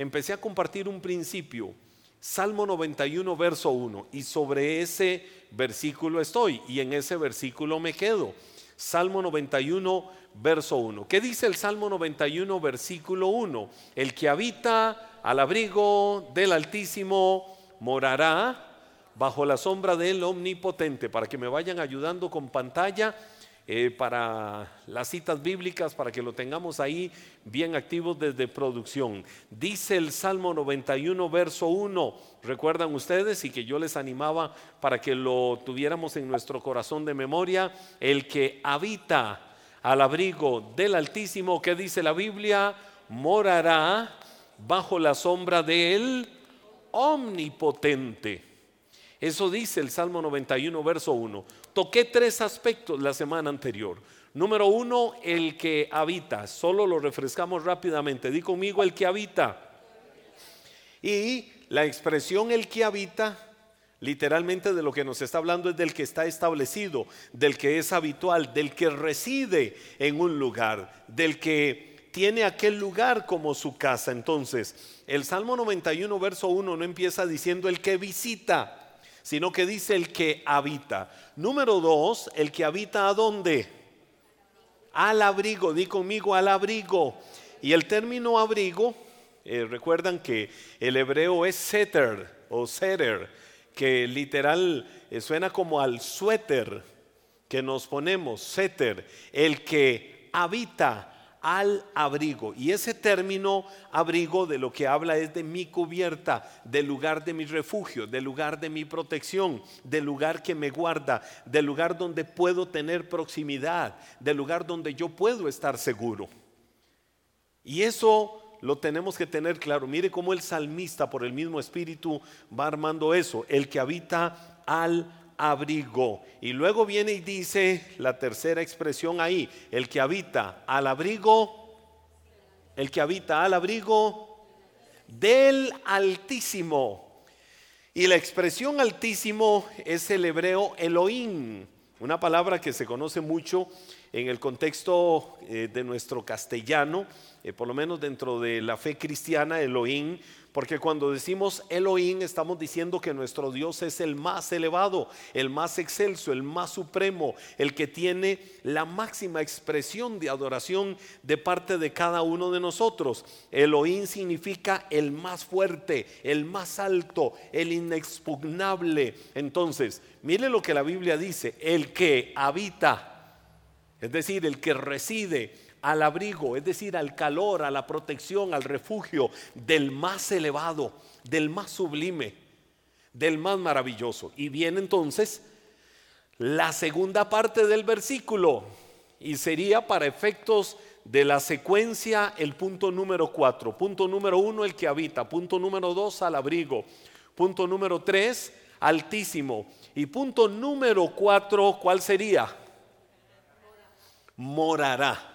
empecé a compartir un principio. Salmo 91, verso 1. Y sobre ese versículo estoy y en ese versículo me quedo. Salmo 91, verso 1. ¿Qué dice el Salmo 91, versículo 1? El que habita al abrigo del Altísimo morará bajo la sombra del Omnipotente. Para que me vayan ayudando con pantalla eh, para las citas bíblicas, para que lo tengamos ahí bien activos desde producción. Dice el Salmo 91, verso 1, recuerdan ustedes y que yo les animaba para que lo tuviéramos en nuestro corazón de memoria, el que habita al abrigo del Altísimo, que dice la Biblia, morará bajo la sombra del Omnipotente. Eso dice el Salmo 91, verso 1. Toqué tres aspectos la semana anterior. Número uno, el que habita. Solo lo refrescamos rápidamente. Di conmigo el que habita. Y la expresión el que habita, literalmente de lo que nos está hablando es del que está establecido, del que es habitual, del que reside en un lugar, del que tiene aquel lugar como su casa. Entonces, el Salmo 91, verso 1 no empieza diciendo el que visita sino que dice el que habita. Número dos, el que habita a dónde? Al abrigo, di conmigo al abrigo. Y el término abrigo, eh, recuerdan que el hebreo es seter o seter, que literal eh, suena como al suéter que nos ponemos, seter, el que habita al abrigo. Y ese término abrigo de lo que habla es de mi cubierta, del lugar de mi refugio, del lugar de mi protección, del lugar que me guarda, del lugar donde puedo tener proximidad, del lugar donde yo puedo estar seguro. Y eso lo tenemos que tener claro. Mire cómo el salmista por el mismo espíritu va armando eso, el que habita al abrigo. Y luego viene y dice la tercera expresión ahí, el que habita al abrigo, el que habita al abrigo del Altísimo. Y la expresión Altísimo es el hebreo Elohim, una palabra que se conoce mucho en el contexto eh, de nuestro castellano, eh, por lo menos dentro de la fe cristiana, Elohim porque cuando decimos Elohim estamos diciendo que nuestro Dios es el más elevado, el más excelso, el más supremo, el que tiene la máxima expresión de adoración de parte de cada uno de nosotros. Elohim significa el más fuerte, el más alto, el inexpugnable. Entonces, mire lo que la Biblia dice, el que habita, es decir, el que reside al abrigo, es decir, al calor, a la protección, al refugio del más elevado, del más sublime, del más maravilloso. Y viene entonces la segunda parte del versículo y sería para efectos de la secuencia el punto número cuatro. Punto número uno, el que habita. Punto número dos, al abrigo. Punto número tres, altísimo. Y punto número cuatro, ¿cuál sería? Morará.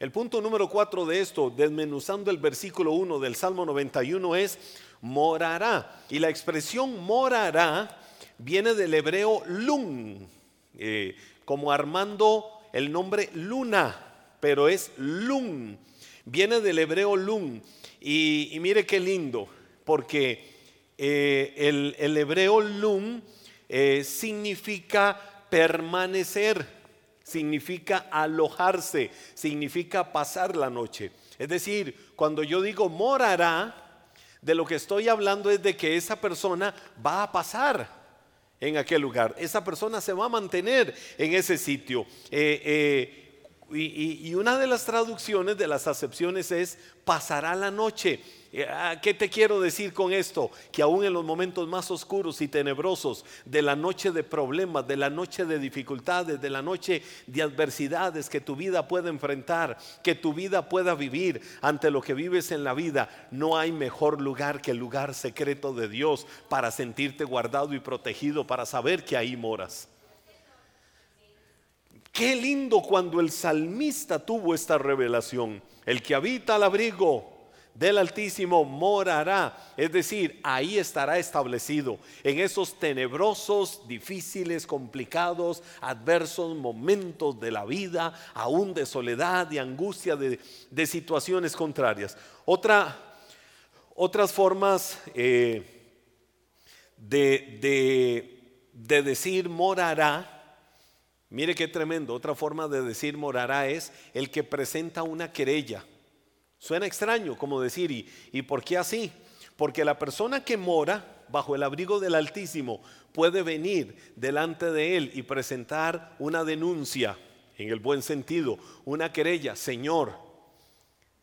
El punto número cuatro de esto, desmenuzando el versículo 1 del Salmo 91, es morará. Y la expresión morará viene del hebreo lun, eh, como armando el nombre luna, pero es lun. Viene del hebreo lun. Y, mire qué lindo, porque eh, el, hebreo lun eh, significa permanecer significa alojarse, significa pasar la noche. Es decir, cuando yo digo morará, de lo que estoy hablando es de que esa persona va a pasar en aquel lugar. Esa persona se va a mantener en ese sitio. Eh, eh, y, una de las traducciones, de las acepciones es pasará la noche. Eh, ah, ¿Qué te quiero decir con esto? Que aún en los momentos más oscuros y tenebrosos de la noche de problemas, de la noche de dificultades, de la noche de adversidades que tu vida pueda enfrentar, que tu vida pueda vivir ante lo que vives en la vida, no hay mejor lugar que el lugar secreto de Dios para sentirte guardado y protegido, para saber que ahí moras. Qué lindo cuando el salmista tuvo esta revelación. El que habita al abrigo del Altísimo morará, es decir, ahí estará establecido en esos tenebrosos, difíciles, complicados, adversos momentos de la vida, aún de soledad y angustia, de, de situaciones contrarias. Otra Otras formas eh, de, de decir morará, mire qué tremendo, otra forma de decir morará es el que presenta una querella. Suena extraño como decir, ¿y, ¿y por qué así? Porque la persona que mora bajo el abrigo del Altísimo puede venir delante de Él y presentar una denuncia, en el buen sentido, una querella. Señor,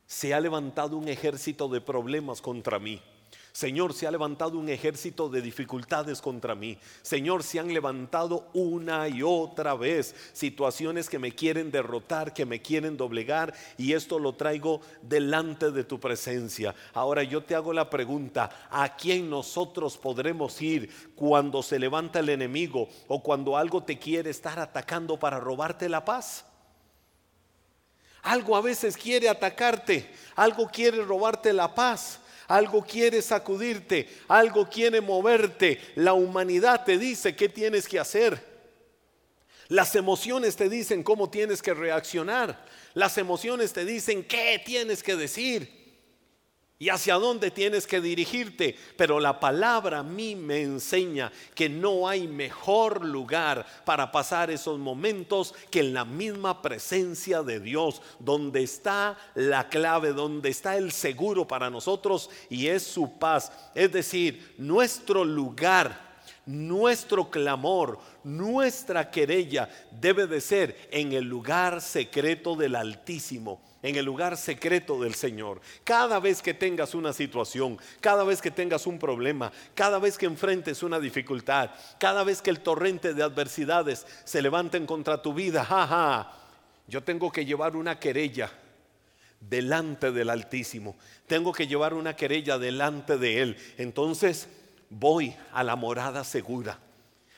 se ha levantado un ejército de problemas contra mí. Señor, se ha levantado un ejército de dificultades contra mí. Señor, se han levantado una y otra vez situaciones que me quieren derrotar, que me quieren doblegar y esto lo traigo delante de tu presencia. Ahora yo te hago la pregunta, ¿a quién nosotros podremos ir cuando se levanta el enemigo o cuando algo te quiere estar atacando para robarte la paz? Algo a veces quiere atacarte, algo quiere robarte la paz algo quiere sacudirte, algo quiere moverte. La humanidad te dice qué tienes que hacer. Las emociones te dicen cómo tienes que reaccionar. Las emociones te dicen qué tienes que decir y hacia dónde tienes que dirigirte. Pero la palabra a mí me enseña que no hay mejor lugar para pasar esos momentos que en la misma presencia de Dios, donde está la clave, donde está el seguro para nosotros y es su paz. Es decir, nuestro lugar nuestro clamor, nuestra querella debe de ser en el lugar secreto del Altísimo en el lugar secreto del Señor. Cada vez que tengas una situación, cada vez que tengas un problema, cada vez que enfrentes una dificultad, cada vez que el torrente de adversidades se levanten contra tu vida, jaja, yo tengo que llevar una querella delante del Altísimo. Tengo que llevar una querella delante de Él. Entonces voy a la morada segura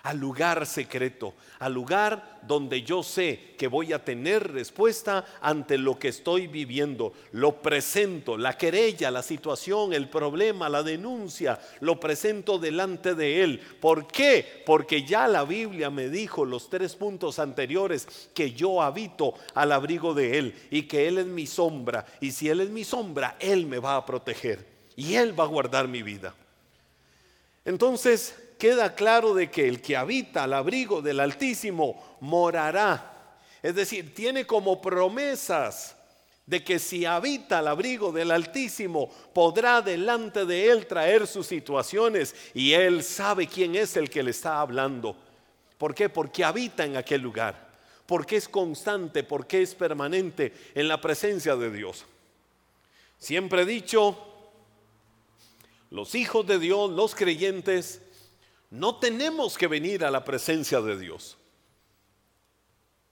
al lugar secreto, al lugar donde yo sé que voy a tener respuesta ante lo que estoy viviendo. Lo presento, la querella, la situación, el problema, la denuncia, lo presento delante de Él. ¿Por qué? Porque ya la Biblia me dijo los tres puntos anteriores que yo habito al abrigo de Él y que Él es mi sombra. Y si Él es mi sombra, Él me va a proteger y Él va a guardar mi vida. Entonces, queda claro de que el que habita al abrigo del Altísimo morará. Es decir, tiene como promesas de que si habita al abrigo del Altísimo, podrá delante de él traer sus situaciones y él sabe quién es el que le está hablando. ¿Por qué? Porque habita en aquel lugar, porque es constante, porque es permanente en la presencia de Dios. Siempre he dicho, los hijos de Dios, los creyentes, no tenemos que venir a la presencia de Dios.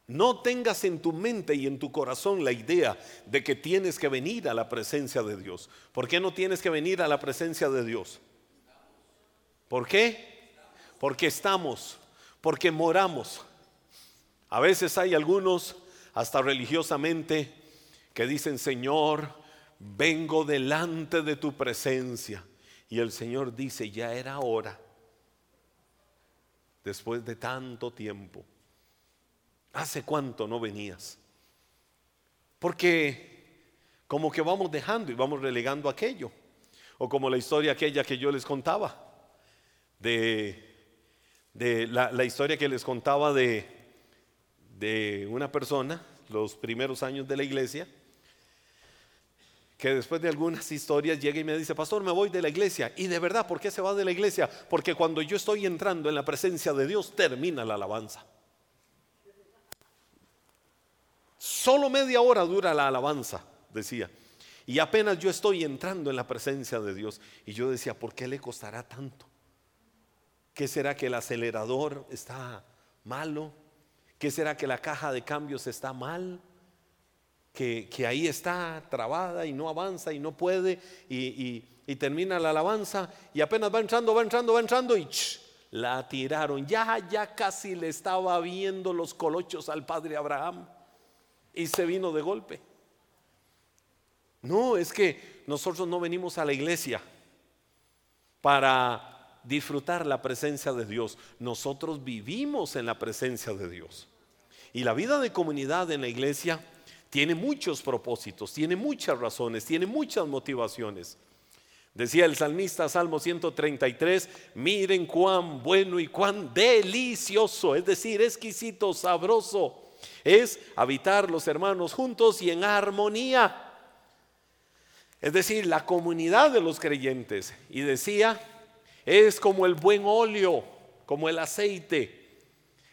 No tengas en tu mente y en tu corazón la idea de que tienes que venir a la presencia de Dios. ¿Por qué no tienes que venir a la presencia de Dios? ¿Por qué? Porque estamos, porque moramos. A veces hay algunos, hasta religiosamente, que dicen, Señor, vengo delante de tu presencia. Y el Señor dice, ya era hora después de tanto tiempo. ¿Hace cuánto no venías? Porque como que vamos dejando y vamos relegando aquello. O como la historia aquella que yo les contaba, de, de la, historia que les contaba de, de una persona, los primeros años de la iglesia, que después de algunas historias llega y me dice, pastor, me voy de la iglesia. Y de verdad, ¿por qué se va de la iglesia? Porque cuando yo estoy entrando en la presencia de Dios, termina la alabanza. Solo media hora dura la alabanza, decía. Y apenas yo estoy entrando en la presencia de Dios. Y yo decía, ¿por qué le costará tanto? ¿Qué será que el acelerador está malo? ¿Qué será que la caja de cambios está mal? Que, ahí está trabada y no avanza y no puede y, termina la alabanza y apenas va entrando, va entrando, va entrando y la tiraron. Ya, ya casi le estaba viendo los colochos al padre Abraham y se vino de golpe. No, es que nosotros no venimos a la iglesia para disfrutar la presencia de Dios. Nosotros vivimos en la presencia de Dios. Y la vida de comunidad en la iglesia tiene muchos propósitos, tiene muchas razones, tiene muchas motivaciones. Decía el salmista Salmo 133, miren cuán bueno y cuán delicioso, es decir, exquisito, sabroso, es habitar los hermanos juntos y en armonía. Es decir, la comunidad de los creyentes. Y decía, es como el buen óleo, como el aceite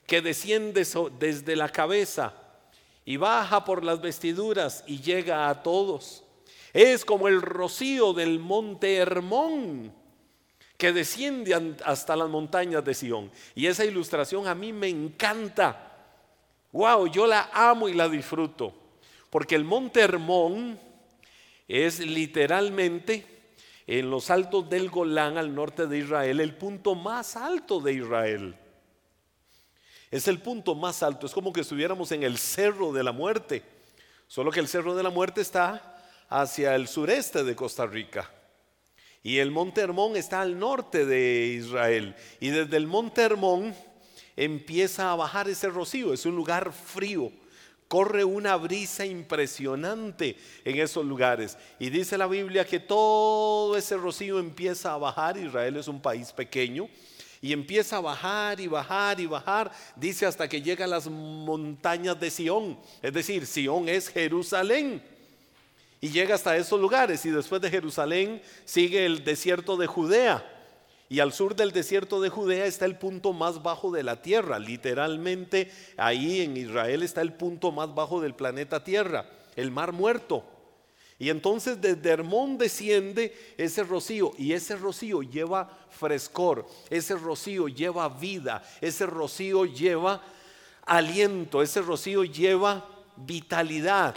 que desciende desde la cabeza y baja por las vestiduras y llega a todos. Es como el rocío del monte Hermón que desciende hasta las montañas de Sión. Y esa ilustración a mí me encanta. Wow, yo la amo y la disfruto. Porque el monte Hermón es literalmente en los altos del Golán al norte de Israel, el punto más alto de Israel. Es el punto más alto, es como que estuviéramos en el cerro de la muerte, solo que el cerro de la muerte está hacia el sureste de Costa Rica. Y el monte Hermón está al norte de Israel. Y desde el monte Hermón empieza a bajar ese rocío. Es un lugar frío. Corre una brisa impresionante en esos lugares. Y dice la Biblia que todo ese rocío empieza a bajar. Israel es un país pequeño. Y empieza a bajar y bajar y bajar. Dice hasta que llega a las montañas de Sión. Es decir, Sión es Jerusalén y llega hasta esos lugares y después de Jerusalén sigue el desierto de Judea. Y al sur del desierto de Judea está el punto más bajo de la tierra. Literalmente ahí en Israel está el punto más bajo del planeta Tierra, el mar muerto. Y entonces desde Hermón desciende ese rocío y ese rocío lleva frescor, ese rocío lleva vida, ese rocío lleva aliento, ese rocío lleva vitalidad.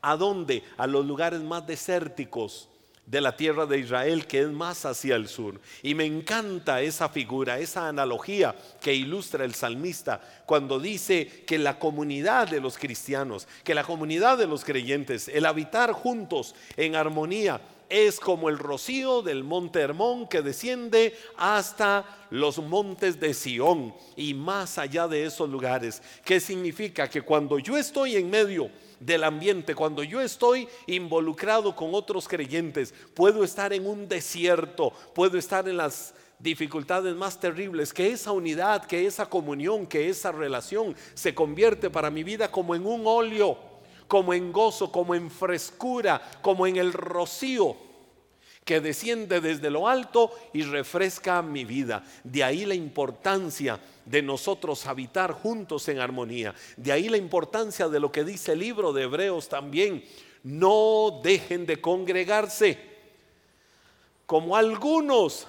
¿A dónde? A los lugares más desérticos de la tierra de Israel, que es más hacia el sur. Y me encanta esa figura, esa analogía que ilustra el salmista cuando dice que la comunidad de los cristianos, que la comunidad de los creyentes, el habitar juntos en armonía, es como el rocío del monte Hermón que desciende hasta los montes de Sión y más allá de esos lugares. ¿Qué significa? Que cuando yo estoy en medio del ambiente, cuando yo estoy involucrado con otros creyentes, puedo estar en un desierto, puedo estar en las dificultades más terribles, que esa unidad, que esa comunión, que esa relación se convierte para mi vida como en un óleo, como en gozo, como en frescura, como en el rocío que desciende desde lo alto y refresca mi vida. De ahí la importancia de nosotros habitar juntos en armonía. De ahí la importancia de lo que dice el libro de Hebreos también. No dejen de congregarse. Como algunos,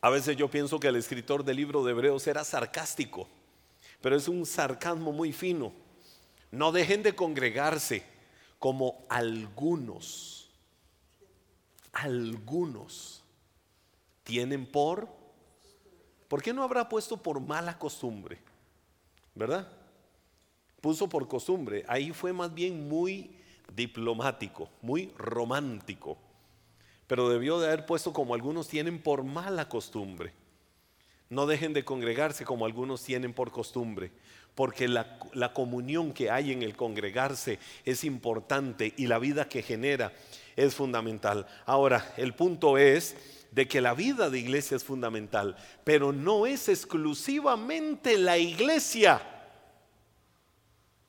a veces yo pienso que el escritor del libro de Hebreos era sarcástico, pero es un sarcasmo muy fino. No dejen de congregarse como algunos algunos tienen por, ¿por qué no habrá puesto por mala costumbre? ¿Verdad? Puso por costumbre, ahí fue más bien muy diplomático, muy romántico, pero debió de haber puesto como algunos tienen por mala costumbre. No dejen de congregarse como algunos tienen por costumbre, porque la, comunión que hay en el congregarse es importante y la vida que genera es fundamental. Ahora, el punto es de que la vida de iglesia es fundamental, pero no es exclusivamente la iglesia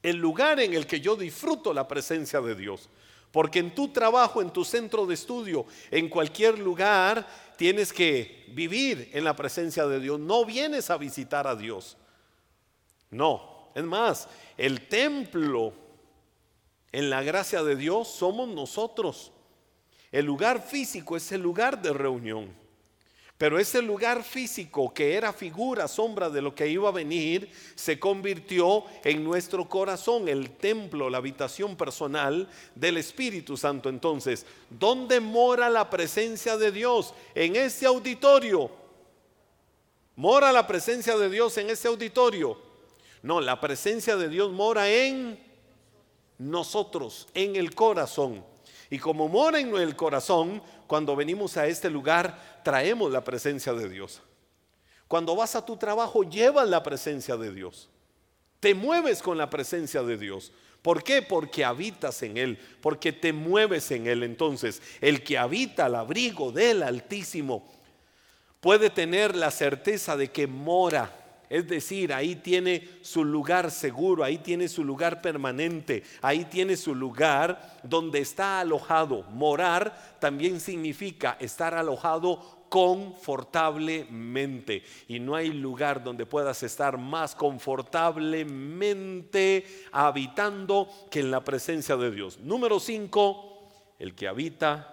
el lugar en el que yo disfruto la presencia de Dios. Porque en tu trabajo, en tu centro de estudio, en cualquier lugar, tienes que vivir en la presencia de Dios. No vienes a visitar a Dios. No, es más, el templo en la gracia de Dios somos nosotros. El lugar físico es el lugar de reunión. Pero ese lugar físico que era figura, sombra de lo que iba a venir, se convirtió en nuestro corazón, el templo, la habitación personal del Espíritu Santo. Entonces, ¿dónde mora la presencia de Dios? En ese auditorio. ¿Mora la presencia de Dios en ese auditorio? No, la presencia de Dios mora en nosotros, en el corazón. Y como mora en el corazón, cuando venimos a este lugar, traemos la presencia de Dios. Cuando vas a tu trabajo, llevas la presencia de Dios. Te mueves con la presencia de Dios. ¿Por qué? Porque habitas en Él, porque te mueves en Él. Entonces, el que habita al abrigo del Altísimo puede tener la certeza de que mora es decir, ahí tiene su lugar seguro, ahí tiene su lugar permanente, ahí tiene su lugar donde está alojado. Morar también significa estar alojado confortablemente. Y no hay lugar donde puedas estar más confortablemente habitando que en la presencia de Dios. Número 5, el que habita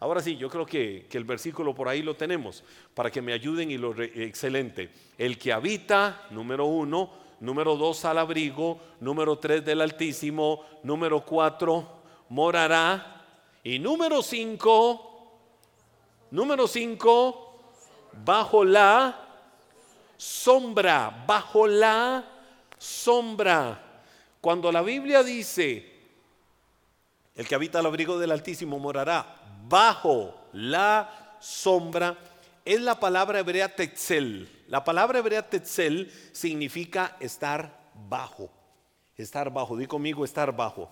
Ahora sí, yo creo que, el versículo por ahí lo tenemos para que me ayuden y lo excelente. El que habita, número uno, número dos al abrigo, número tres del Altísimo, número cuatro morará y número cinco, número cinco, bajo la sombra, bajo la sombra. Cuando la Biblia dice, el que habita al abrigo del Altísimo morará bajo la sombra, es la palabra hebrea tetzel. La palabra hebrea tetzel significa estar bajo. Estar bajo, di conmigo estar bajo.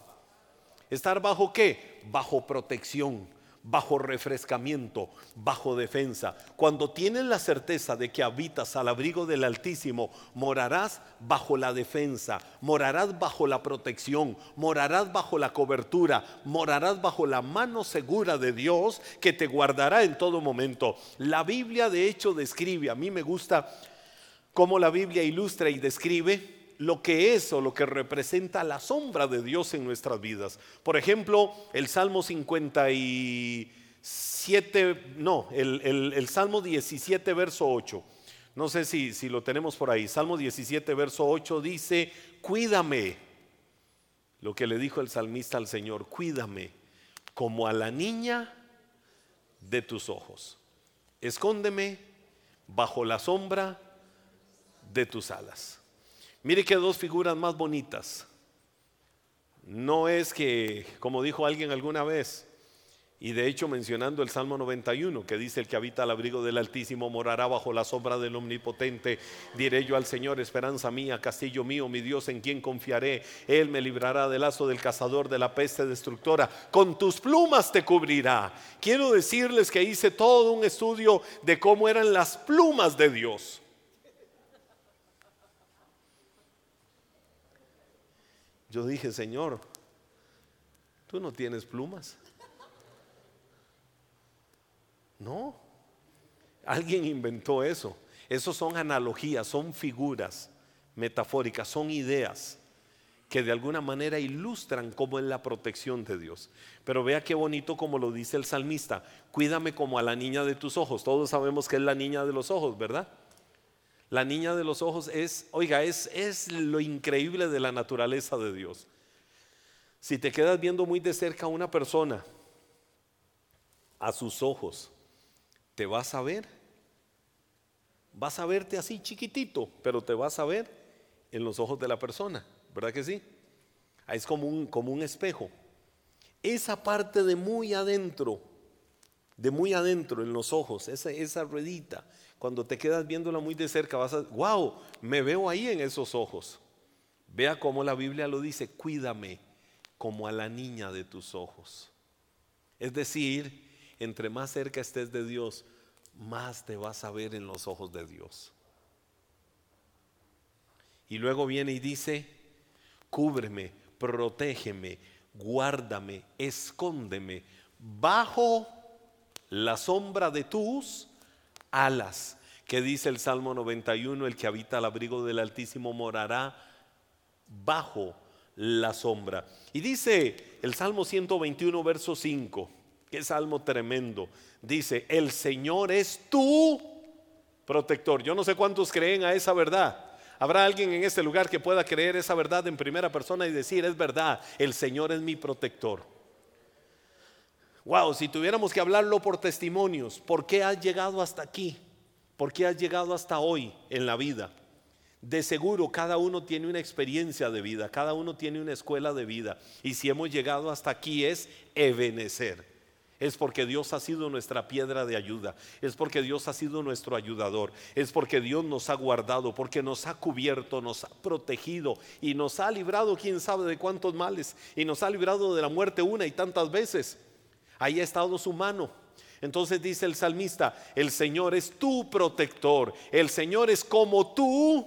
¿Estar bajo qué? Bajo protección bajo refrescamiento, bajo defensa. Cuando tienes la certeza de que habitas al abrigo del Altísimo, morarás bajo la defensa, morarás bajo la protección, morarás bajo la cobertura, morarás bajo la mano segura de Dios que te guardará en todo momento. La Biblia de hecho describe, a mí me gusta cómo la Biblia ilustra y describe lo que es o lo que representa la sombra de Dios en nuestras vidas. Por ejemplo, el Salmo 57, no, el, Salmo 17, verso 8. No sé si, si lo tenemos por ahí. Salmo 17, verso 8 dice, cuídame. Lo que le dijo el salmista al Señor, cuídame como a la niña de tus ojos. Escóndeme bajo la sombra de tus alas. Mire que dos figuras más bonitas. No es que, como dijo alguien alguna vez, y de hecho mencionando el Salmo 91, que dice el que habita al abrigo del Altísimo morará bajo la sombra del Omnipotente, diré yo al Señor, esperanza mía, castillo mío, mi Dios en quien confiaré, Él me librará del lazo del cazador, de la peste destructora, con tus plumas te cubrirá. Quiero decirles que hice todo un estudio de cómo eran las plumas de Dios. Yo dije, Señor, tú no tienes plumas. No, alguien inventó eso. Esos son analogías, son figuras metafóricas, son ideas que de alguna manera ilustran cómo es la protección de Dios. Pero vea qué bonito como lo dice el salmista, cuídame como a la niña de tus ojos. Todos sabemos que es la niña de los ojos, ¿verdad? La niña de los ojos es, oiga, es, es lo increíble de la naturaleza de Dios. Si te quedas viendo muy de cerca a una persona, a sus ojos, te vas a ver. Vas a verte así chiquitito, pero te vas a ver en los ojos de la persona, ¿verdad que sí? Es como un, como un espejo. Esa parte de muy adentro, de muy adentro en los ojos, esa, esa ruedita, cuando te quedas viéndola muy de cerca, vas a, wow, me veo ahí en esos ojos. Vea cómo la Biblia lo dice, cuídame como a la niña de tus ojos. Es decir, entre más cerca estés de Dios, más te vas a ver en los ojos de Dios. Y luego viene y dice, cúbreme, protégeme, guárdame, escóndeme bajo la sombra de tus alas, que dice el Salmo 91, el que habita al abrigo del Altísimo morará bajo la sombra. Y dice el Salmo 121, verso 5, que salmo tremendo, dice, el Señor es tu protector. Yo no sé cuántos creen a esa verdad. ¿Habrá alguien en este lugar que pueda creer esa verdad en primera persona y decir, es verdad, el Señor es mi protector? Wow, si tuviéramos que hablarlo por testimonios, ¿por qué has llegado hasta aquí? ¿Por qué has llegado hasta hoy en la vida? De seguro cada uno tiene una experiencia de vida, cada uno tiene una escuela de vida. Y si hemos llegado hasta aquí es Ebenecer. Es porque Dios ha sido nuestra piedra de ayuda. Es porque Dios ha sido nuestro ayudador. Es porque Dios nos ha guardado, porque nos ha cubierto, nos ha protegido y nos ha librado quién sabe de cuántos males. Y nos ha librado de la muerte una y tantas veces. Ahí ha estado su mano. Entonces dice el salmista, el Señor es tu protector. El Señor es como tu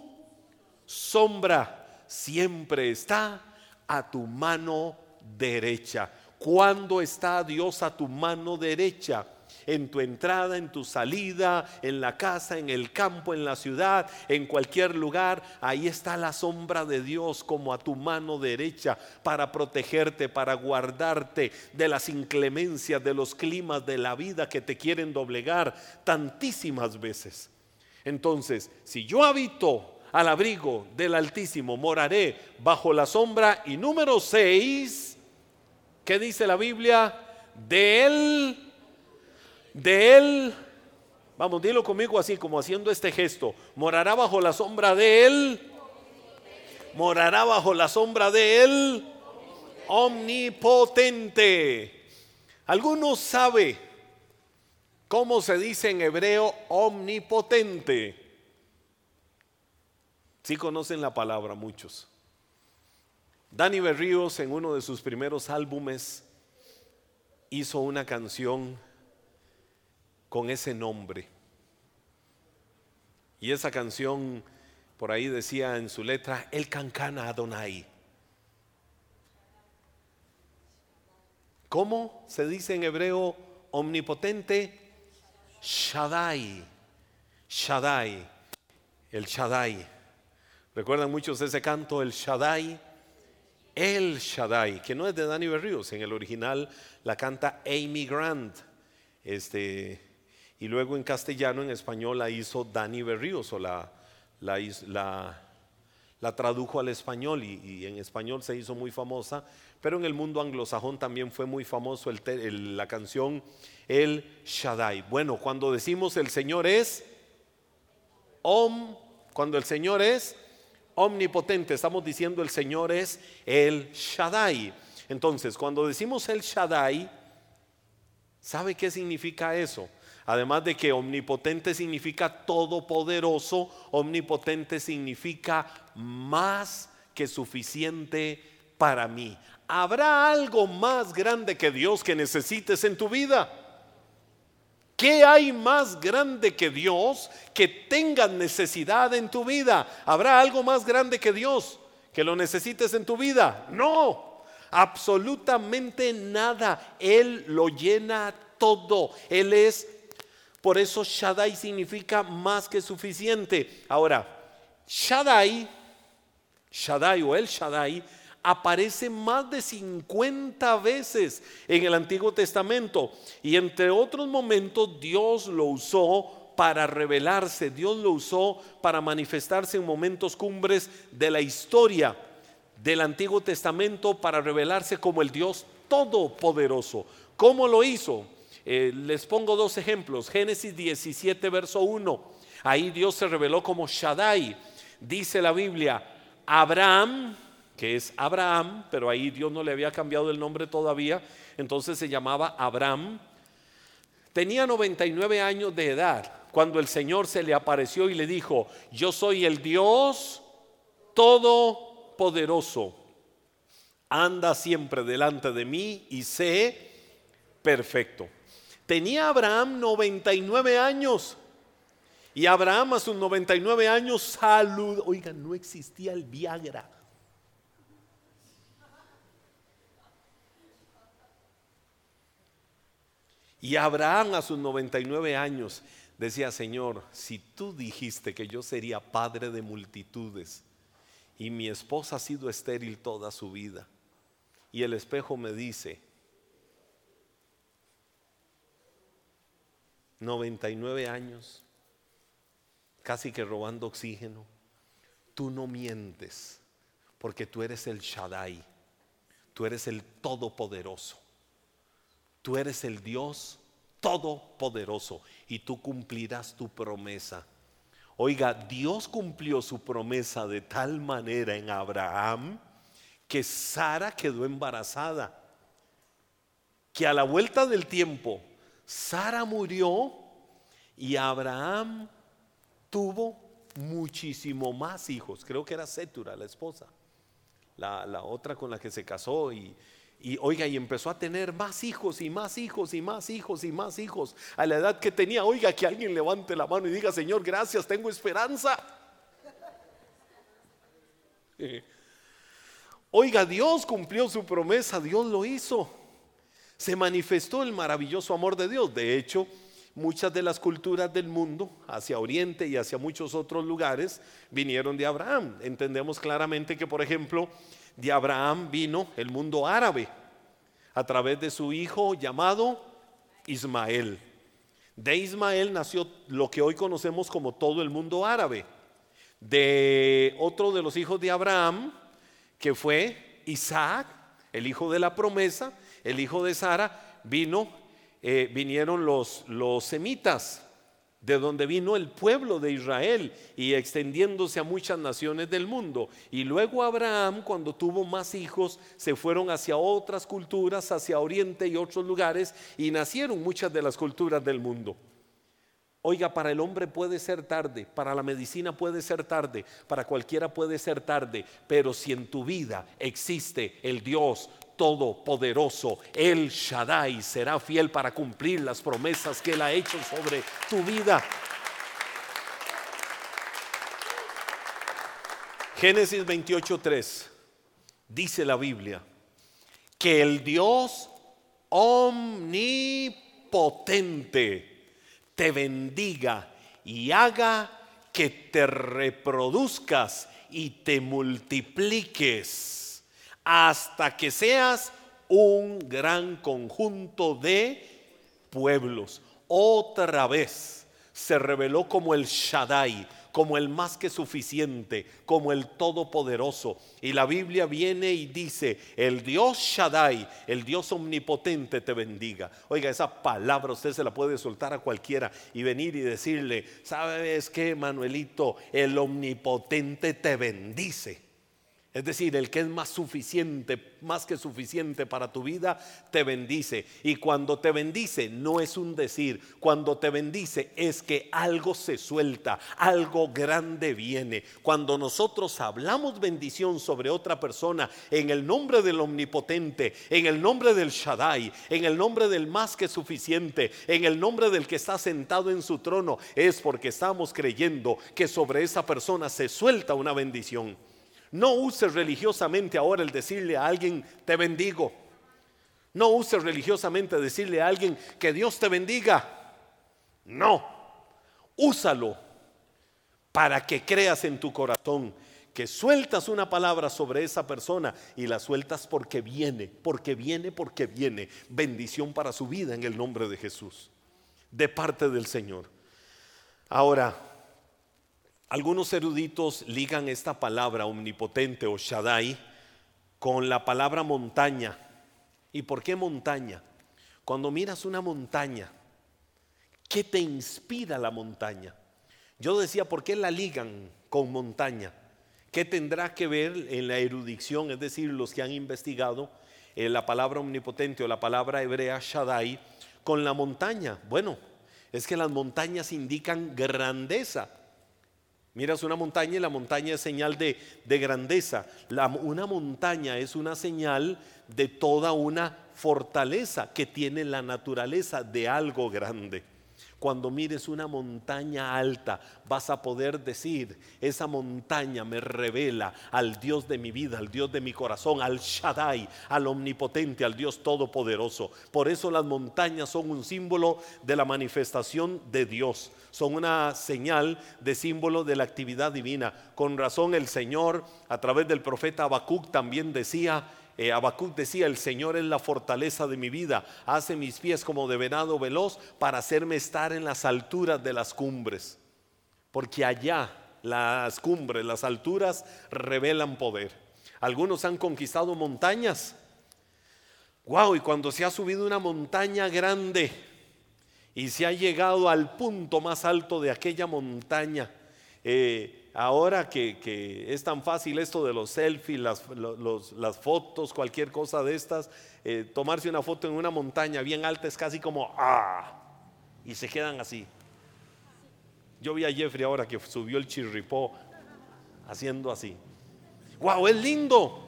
sombra. Siempre está a tu mano derecha. ¿Cuándo está Dios a tu mano derecha? En tu entrada, en tu salida, en la casa, en el campo, en la ciudad, en cualquier lugar. Ahí está la sombra de Dios como a tu mano derecha para protegerte, para guardarte de las inclemencias, de los climas de la vida que te quieren doblegar tantísimas veces. Entonces, si yo habito al abrigo del Altísimo, moraré bajo la sombra. Y número seis, ¿Qué dice la Biblia? De él, de él, vamos, dilo conmigo así, como haciendo este gesto, morará bajo la sombra de él, morará bajo la sombra de él, omnipotente. ¿Alguno sabe cómo se dice en hebreo omnipotente? Si conocen la palabra muchos. Danny Berríos en uno de sus primeros álbumes hizo una canción con ese nombre. Y esa canción por ahí decía en su letra, El Cancana Adonai. ¿Cómo se dice en hebreo omnipotente? Shaddai. Shaddai. El Shaddai. ¿Recuerdan muchos ese canto, el Shaddai? El Shaddai, que no es de Danny Berríos, en el original la canta Amy Grant. Este, y luego en castellano, en español la hizo Danny Berríos o la, tradujo al español y, en español se hizo muy famosa, pero en el mundo anglosajón también fue muy famoso la canción El Shaddai. Bueno, cuando decimos el Señor es Om, cuando el Señor es omnipotente, estamos diciendo el Señor es el Shaddai. Entonces, cuando decimos el Shaddai, ¿sabe qué significa eso? Además de que omnipotente significa todopoderoso, omnipotente significa más que suficiente para mí. ¿Habrá algo más grande que Dios que necesites en tu vida? ¿Qué hay más grande que Dios que tenga necesidad en tu vida? ¿Habrá algo más grande que Dios que lo necesites en tu vida? No, absolutamente nada. Él lo llena todo. Él es, por eso Shaddai significa más que suficiente. Ahora, Shaddai, Shaddai o el Shaddai aparece más de 50 veces en el Antiguo Testamento y entre otros momentos Dios lo usó para revelarse, Dios lo usó para manifestarse en momentos cumbres de la historia del Antiguo Testamento para revelarse como el Dios todopoderoso. ¿Cómo lo hizo? Eh, les pongo dos ejemplos. Génesis 17, verso 1. Ahí Dios se reveló como Shaddai. Dice la Biblia, Abraham que es Abraham, pero ahí Dios no le había cambiado el nombre todavía, entonces se llamaba Abraham. Tenía 99 años de edad cuando el Señor se le apareció y le dijo, yo soy el Dios todopoderoso, anda siempre delante de mí y sé perfecto. Tenía Abraham 99 años. Y Abraham a sus 99 años salud. Oigan, no existía el Viagra. Y Abraham a sus 99 años decía, Señor, si tú dijiste que yo sería padre de multitudes y mi esposa ha sido estéril toda su vida, y el espejo me dice, 99 años, casi que robando oxígeno, tú no mientes, porque tú eres el Shaddai, tú eres el Todopoderoso. Tú eres el Dios todopoderoso y tú cumplirás tu promesa. Oiga, Dios cumplió su promesa de tal manera en Abraham que Sara quedó embarazada. que a la vuelta del tiempo Sara murió y Abraham tuvo muchísimo más hijos. Creo que era Setura, la esposa, la, la otra con la que se casó y, y oiga, y empezó a tener más hijos y más hijos y más hijos y más hijos. A la edad que tenía, oiga, que alguien levante la mano y diga, Señor, gracias, tengo esperanza. Oiga, Dios cumplió su promesa, Dios lo hizo. Se manifestó el maravilloso amor de Dios. De hecho, muchas de las culturas del mundo, hacia Oriente y hacia muchos otros lugares, vinieron de Abraham. Entendemos claramente que, por ejemplo, de Abraham vino el mundo árabe a través de su hijo llamado Ismael. De Ismael nació lo que hoy conocemos como todo el mundo árabe. De otro de los hijos de Abraham, que fue Isaac, el hijo de la promesa, el hijo de Sara, vino, eh, vinieron los, los semitas de donde vino el pueblo de Israel y extendiéndose a muchas naciones del mundo. Y luego Abraham, cuando tuvo más hijos, se fueron hacia otras culturas, hacia Oriente y otros lugares, y nacieron muchas de las culturas del mundo. Oiga, para el hombre puede ser tarde, para la medicina puede ser tarde, para cualquiera puede ser tarde, pero si en tu vida existe el Dios Todopoderoso, el Shaddai será fiel para cumplir las promesas que Él ha hecho sobre tu vida. Génesis 28:3 dice la Biblia que el Dios omnipotente te bendiga y haga que te reproduzcas y te multipliques hasta que seas un gran conjunto de pueblos. Otra vez se reveló como el Shaddai, como el más que suficiente, como el todopoderoso. Y la Biblia viene y dice, el Dios Shaddai, el Dios omnipotente te bendiga. Oiga, esa palabra usted se la puede soltar a cualquiera y venir y decirle, ¿sabes qué, Manuelito? El omnipotente te bendice. Es decir, el que es más suficiente, más que suficiente para tu vida, te bendice. Y cuando te bendice, no es un decir, cuando te bendice es que algo se suelta, algo grande viene. Cuando nosotros hablamos bendición sobre otra persona en el nombre del omnipotente, en el nombre del Shaddai, en el nombre del más que suficiente, en el nombre del que está sentado en su trono, es porque estamos creyendo que sobre esa persona se suelta una bendición. No uses religiosamente ahora el decirle a alguien, te bendigo. No uses religiosamente decirle a alguien, que Dios te bendiga. No, úsalo para que creas en tu corazón que sueltas una palabra sobre esa persona y la sueltas porque viene, porque viene, porque viene. Bendición para su vida en el nombre de Jesús, de parte del Señor. Ahora, algunos eruditos ligan esta palabra omnipotente o Shaddai con la palabra montaña. ¿Y por qué montaña? Cuando miras una montaña, ¿qué te inspira la montaña? Yo decía, ¿por qué la ligan con montaña? ¿Qué tendrá que ver en la erudición, es decir, los que han investigado eh, la palabra omnipotente o la palabra hebrea Shaddai con la montaña? Bueno, es que las montañas indican grandeza. Miras una montaña y la montaña es señal de, grandeza. una montaña es una señal de toda una fortaleza que tiene la naturaleza de algo grande. Cuando mires una montaña alta, vas a poder decir, esa montaña me revela al Dios de mi vida, al Dios de mi corazón, al Shaddai, al omnipotente, al Dios todopoderoso. Por eso las montañas son un símbolo de la manifestación de Dios, son una señal de símbolo de la actividad divina. Con razón el Señor, a través del profeta Habacuc, también decía, eh, decía, el Señor es la fortaleza de mi vida, hace mis pies como de venado veloz para hacerme estar en las alturas de las cumbres. Porque allá las cumbres, las alturas revelan poder. Algunos han conquistado montañas. Wow, y cuando se ha subido una montaña grande y se ha llegado al punto más alto de aquella montaña, eh, ahora que, es tan fácil esto de los selfies, las, fotos, cualquier cosa de estas, eh, tomarse una foto en una montaña bien alta es casi como ¡ah! Y se quedan así. Yo vi a Jeffrey ahora que subió el chirripó haciendo así. ¡Wow! Es lindo.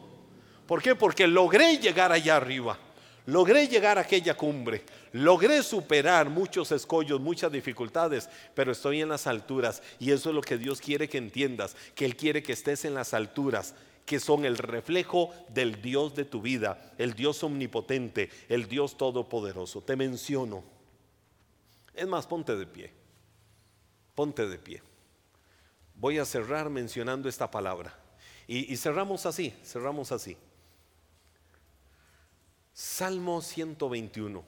¿Por qué? Porque logré llegar allá arriba. Logré llegar a aquella cumbre, logré superar muchos escollos, muchas dificultades, pero estoy en las alturas y eso es lo que Dios quiere que entiendas, que Él quiere que estés en las alturas, que son el reflejo del Dios de tu vida, el Dios omnipotente, el Dios todopoderoso. Te menciono. Es más, ponte de pie, ponte de pie. Voy a cerrar mencionando esta palabra. Y, cerramos así, cerramos así. Salmo 121,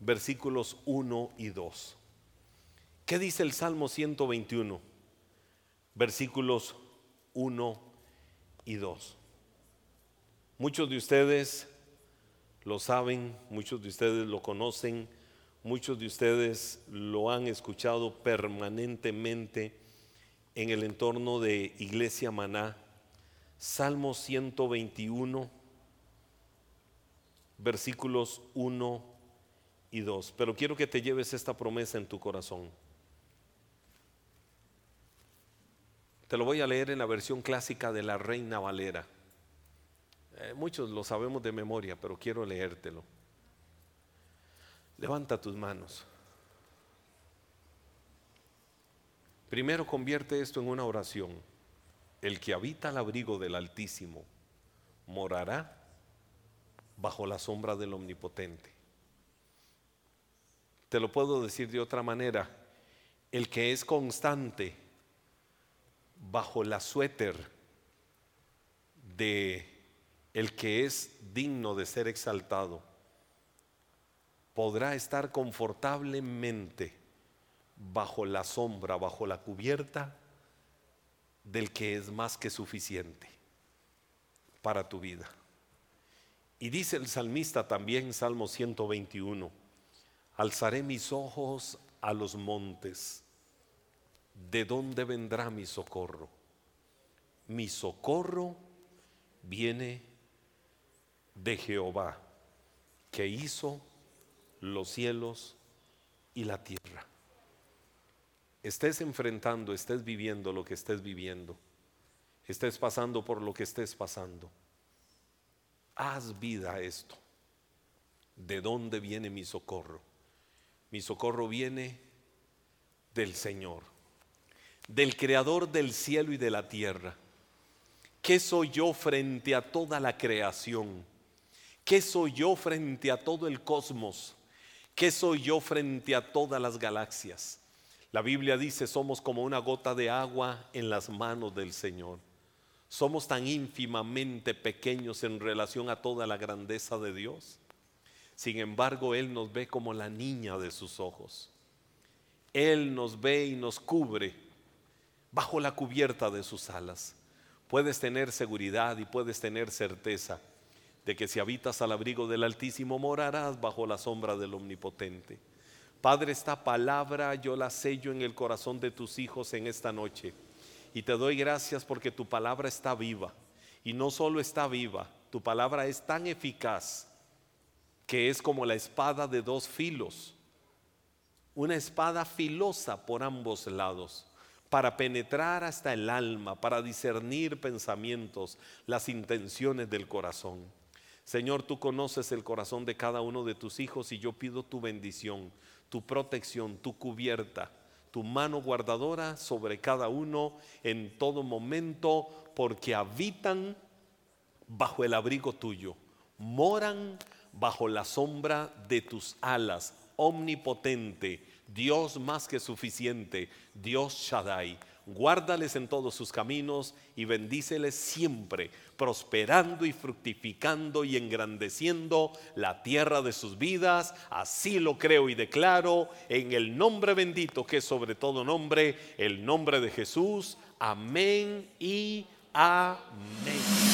versículos 1 y 2. ¿Qué dice el Salmo 121? Versículos 1 y 2. Muchos de ustedes lo saben, muchos de ustedes lo conocen, muchos de ustedes lo han escuchado permanentemente en el entorno de Iglesia Maná. Salmo 121 versículos 1 y 2. Pero quiero que te lleves esta promesa en tu corazón. Te lo voy a leer en la versión clásica de la Reina Valera. Eh, muchos lo sabemos de memoria, pero quiero leértelo. Levanta tus manos. Primero convierte esto en una oración. El que habita al abrigo del Altísimo morará bajo la sombra del Omnipotente. Te lo puedo decir de otra manera, el que es constante bajo la suéter de el que es digno de ser exaltado, podrá estar confortablemente bajo la sombra, bajo la cubierta del que es más que suficiente para tu vida. Y dice el salmista también, Salmo 121, alzaré mis ojos a los montes. ¿De dónde vendrá mi socorro? Mi socorro viene de Jehová, que hizo los cielos y la tierra. Estés enfrentando, estés viviendo lo que estés viviendo, estés pasando por lo que estés pasando haz vida a esto. ¿De dónde viene mi socorro? Mi socorro viene del Señor, del Creador del cielo y de la tierra. ¿Qué soy yo frente a toda la creación? ¿Qué soy yo frente a todo el cosmos? ¿Qué soy yo frente a todas las galaxias? La Biblia dice, somos como una gota de agua en las manos del Señor. Somos tan ínfimamente pequeños en relación a toda la grandeza de Dios. Sin embargo, Él nos ve como la niña de sus ojos. Él nos ve y nos cubre bajo la cubierta de sus alas. Puedes tener seguridad y puedes tener certeza de que si habitas al abrigo del Altísimo morarás bajo la sombra del Omnipotente. Padre, esta palabra yo la sello en el corazón de tus hijos en esta noche y te doy gracias porque tu palabra está viva. Y no solo está viva, tu palabra es tan eficaz que es como la espada de dos filos. Una espada filosa por ambos lados para penetrar hasta el alma, para discernir pensamientos, las intenciones del corazón. Señor, tú conoces el corazón de cada uno de tus hijos y yo pido tu bendición, tu protección, tu cubierta tu mano guardadora sobre cada uno en todo momento, porque habitan bajo el abrigo tuyo, moran bajo la sombra de tus alas, omnipotente, Dios más que suficiente, Dios Shaddai guárdales en todos sus caminos y bendíceles siempre, prosperando y fructificando y engrandeciendo la tierra de sus vidas. Así lo creo y declaro en el nombre bendito que es sobre todo nombre, el nombre de Jesús. Amén y amén.